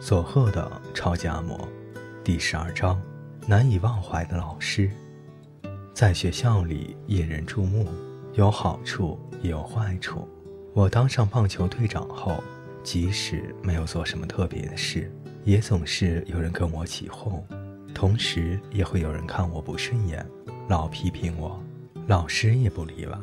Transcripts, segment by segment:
佐贺的超级阿嬷，第十二章：难以忘怀的老师。在学校里引人注目，有好处也有坏处。我当上棒球队长后，即使没有做什么特别的事，也总是有人跟我起哄，同时也会有人看我不顺眼，老批评我。老师也不例外，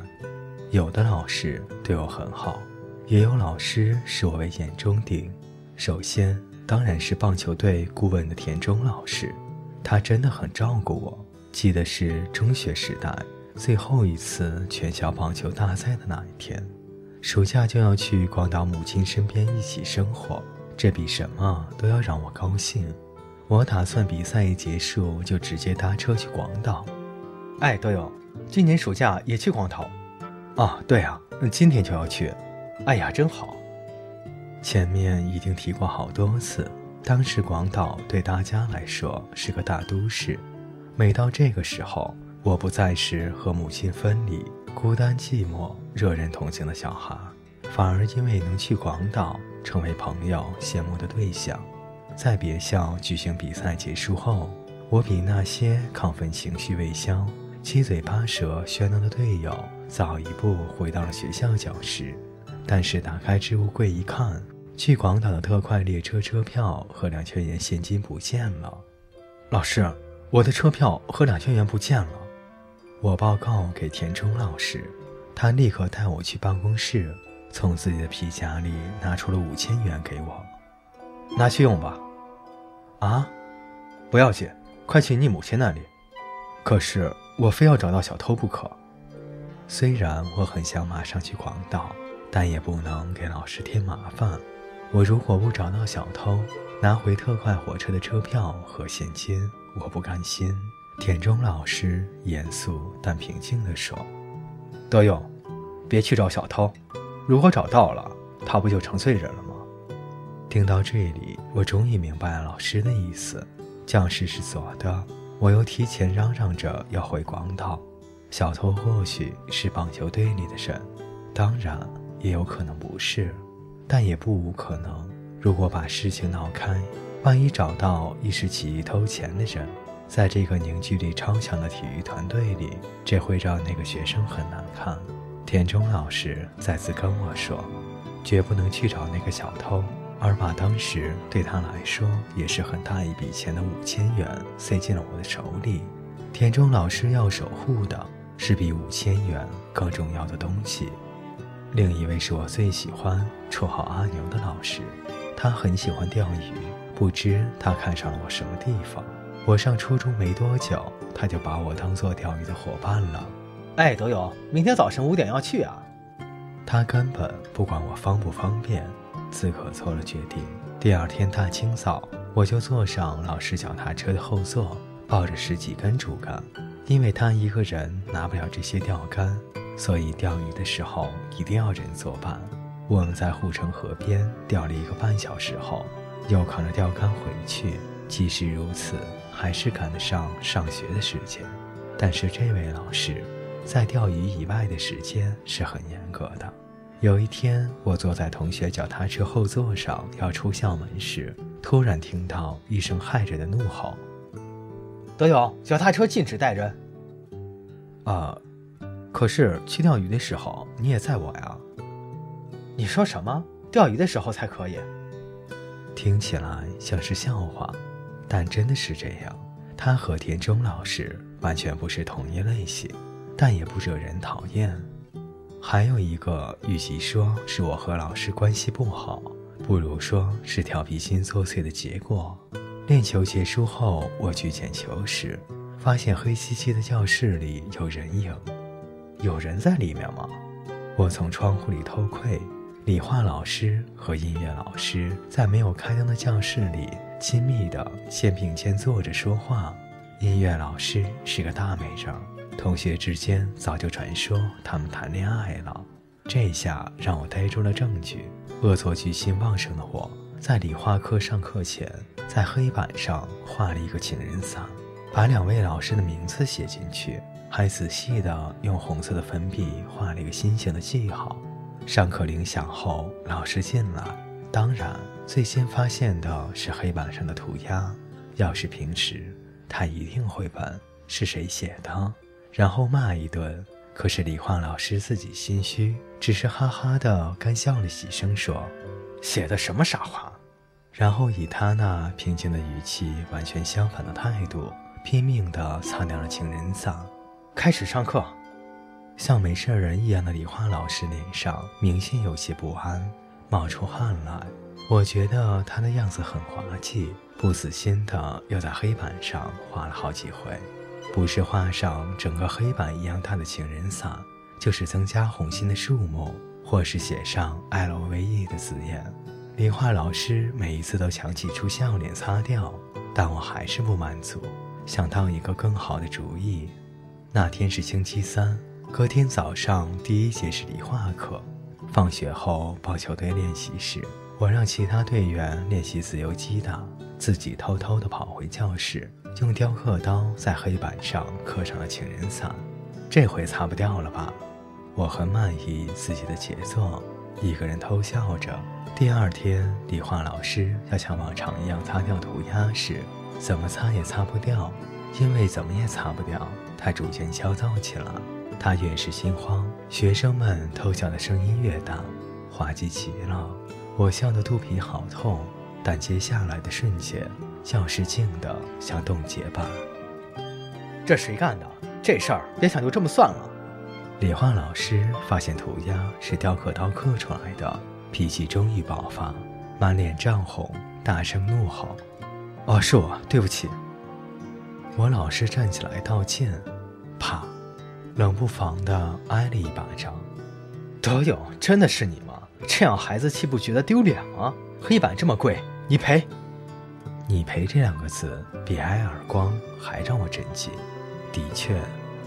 有的老师对我很好，也有老师视我为眼中钉。首先。当然是棒球队顾问的田中老师，他真的很照顾我。记得是中学时代最后一次全校棒球大赛的那一天，暑假就要去广岛母亲身边一起生活，这比什么都要让我高兴。我打算比赛一结束就直接搭车去广岛。哎，德友，今年暑假也去广岛？啊，对啊，今天就要去。哎呀，真好。前面已经提过好多次，当时广岛对大家来说是个大都市。每到这个时候，我不再是和母亲分离、孤单寂寞、惹人同情的小孩，反而因为能去广岛，成为朋友羡慕的对象。在别校举行比赛结束后，我比那些亢奋情绪未消、七嘴八舌喧闹的队友早一步回到了学校教室。但是打开置物柜一看，去广岛的特快列车车票和两千元现金不见了。老师，我的车票和两千元不见了。我报告给田中老师，他立刻带我去办公室，从自己的皮夹里拿出了五千元给我，拿去用吧。啊，不要紧，快去你母亲那里。可是我非要找到小偷不可。虽然我很想马上去广岛。但也不能给老师添麻烦。我如果不找到小偷，拿回特快火车的车票和现金，我不甘心。田中老师严肃但平静地说：“德勇，别去找小偷。如果找到了，他不就成罪人了吗？”听到这里，我终于明白老师的意思。将士是左的，我又提前嚷嚷着要回广岛。小偷或许是棒球队里的人，当然。也有可能不是，但也不无可能。如果把事情闹开，万一找到一时起意偷钱的人，在这个凝聚力超强的体育团队里，这会让那个学生很难看。田中老师再次跟我说，绝不能去找那个小偷，而把当时对他来说也是很大一笔钱的五千元塞进了我的手里。田中老师要守护的是比五千元更重要的东西。另一位是我最喜欢、绰号阿牛的老师，他很喜欢钓鱼。不知他看上了我什么地方？我上初中没多久，他就把我当做钓鱼的伙伴了。哎，德友，明天早晨五点要去啊？他根本不管我方不方便，自可做了决定。第二天大清早，我就坐上老师脚踏车的后座，抱着十几根竹竿，因为他一个人拿不了这些钓竿。所以钓鱼的时候一定要人作伴。我们在护城河边钓了一个半小时后，又扛着钓竿回去。即使如此，还是赶得上上学的时间。但是这位老师，在钓鱼以外的时间是很严格的。有一天，我坐在同学脚踏车后座上要出校门时，突然听到一声骇人的怒吼：“德勇，脚踏车禁止带人。”啊。可是去钓鱼的时候你也载我呀？你说什么？钓鱼的时候才可以？听起来像是笑话，但真的是这样。他和田中老师完全不是同一类型，但也不惹人讨厌。还有一个，与其说是我和老师关系不好，不如说是调皮心作祟的结果。练球结束后，我去捡球时，发现黑漆漆的教室里有人影。有人在里面吗？我从窗户里偷窥，理化老师和音乐老师在没有开灯的教室里亲密的肩并肩坐着说话。音乐老师是个大美人，同学之间早就传说他们谈恋爱了。这下让我逮住了证据。恶作剧心旺盛的我，在理化课上课前，在黑板上画了一个情人伞，把两位老师的名字写进去。还仔细地用红色的粉笔画了一个心形的记号。上课铃响后，老师进来，当然最先发现的是黑板上的涂鸦。要是平时，他一定会问是谁写的，然后骂一顿。可是理化老师自己心虚，只是哈哈的干笑了几声，说：“写的什么傻话？”然后以他那平静的语气，完全相反的态度，拼命地擦掉了情人伞。开始上课，像没事人一样的理化老师脸上明显有些不安，冒出汗来。我觉得他的样子很滑稽，不死心的又在黑板上画了好几回。不是画上整个黑板一样大的情人伞，就是增加红心的数目，或是写上 L V E 的字眼。理化老师每一次都强挤出笑脸擦掉，但我还是不满足，想到一个更好的主意。那天是星期三，隔天早上第一节是理化课，放学后报球队练习时，我让其他队员练习自由击打，自己偷偷地跑回教室。用雕刻刀在黑板上刻上了情人伞，这回擦不掉了吧？我很满意自己的杰作，一个人偷笑着。第二天，理化老师要像往常一样擦掉涂鸦时，怎么擦也擦不掉，因为怎么也擦不掉。他逐渐焦躁起来，他越是心慌，学生们偷笑的声音越大，滑稽极了。我笑得肚皮好痛，但接下来的瞬间。教室静得像冻结般。这谁干的？这事儿别想就这么算了。理化老师发现涂鸦是雕刻刀刻出来的，脾气终于爆发，满脸涨红，大声怒吼：“哦，是我，对不起。”我老是站起来道歉，啪，冷不防的挨了一巴掌。德勇，真的是你吗？这样孩子岂不觉得丢脸吗？黑板这么贵，你赔。你赔这两个字比挨耳光还让我震惊。的确，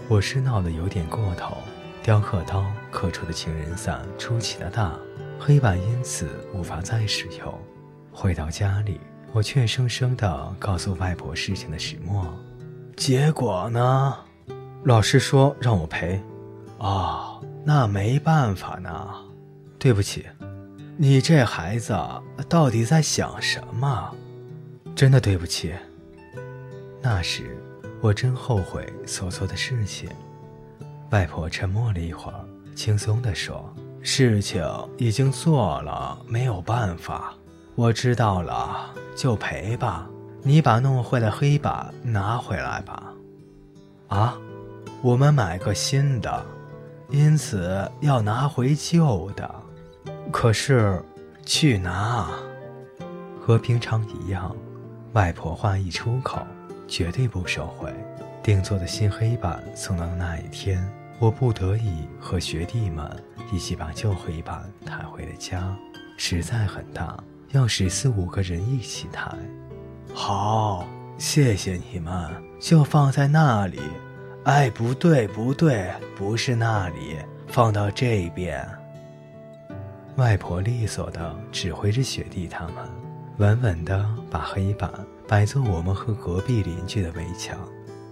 我是闹得有点过头。雕刻刀刻出的情人伞出奇的大，黑板因此无法再使用。回到家里，我怯生生地告诉外婆事情的始末。结果呢？老师说让我赔。哦，那没办法呢。对不起。你这孩子到底在想什么？真的对不起。那时我真后悔所做的事情。外婆沉默了一会儿，轻松地说：“事情已经做了，没有办法。我知道了，就赔吧。你把弄坏的黑板拿回来吧。啊，我们买个新的，因此要拿回旧的。可是，去拿，和平常一样。”外婆话一出口，绝对不收回。定做的新黑板送到那一天，我不得已和学弟们一起把旧黑板抬回了家。实在很大，要十四五个人一起抬。好，谢谢你们，就放在那里。哎，不对，不对，不是那里，放到这边。外婆利索地指挥着雪弟他们。稳稳地把黑板摆作我们和隔壁邻居的围墙。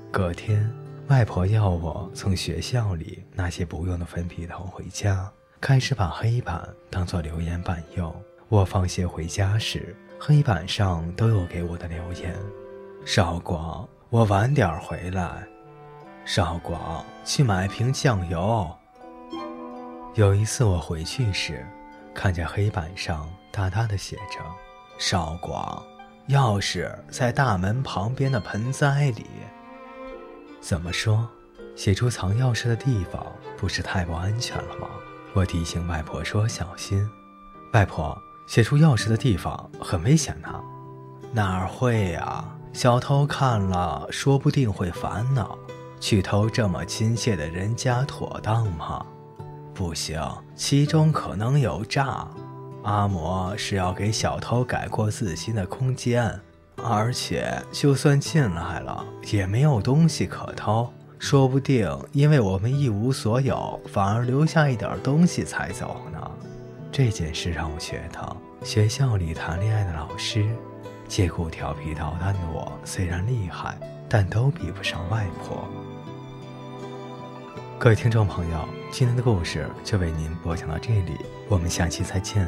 隔天，外婆要我从学校里拿些不用的粉笔头回家，开始把黑板当做留言板用。我放学回家时，黑板上都有给我的留言：“少广，我晚点回来。”“少广，去买瓶酱油。”有一次我回去时，看见黑板上大大的写着。少广，钥匙在大门旁边的盆栽里。怎么说？写出藏钥匙的地方不是太不安全了吗？我提醒外婆说：“小心。”外婆，写出钥匙的地方很危险呢。哪儿会呀？小偷看了，说不定会烦恼。去偷这么亲切的人家，妥当吗？不行，其中可能有诈。阿嬷是要给小偷改过自新的空间，而且就算进来了，也没有东西可偷。说不定因为我们一无所有，反而留下一点东西才走呢。这件事让我学得，学校里谈恋爱的老师，借故调皮捣蛋的我虽然厉害，但都比不上外婆。各位听众朋友，今天的故事就为您播讲到这里，我们下期再见。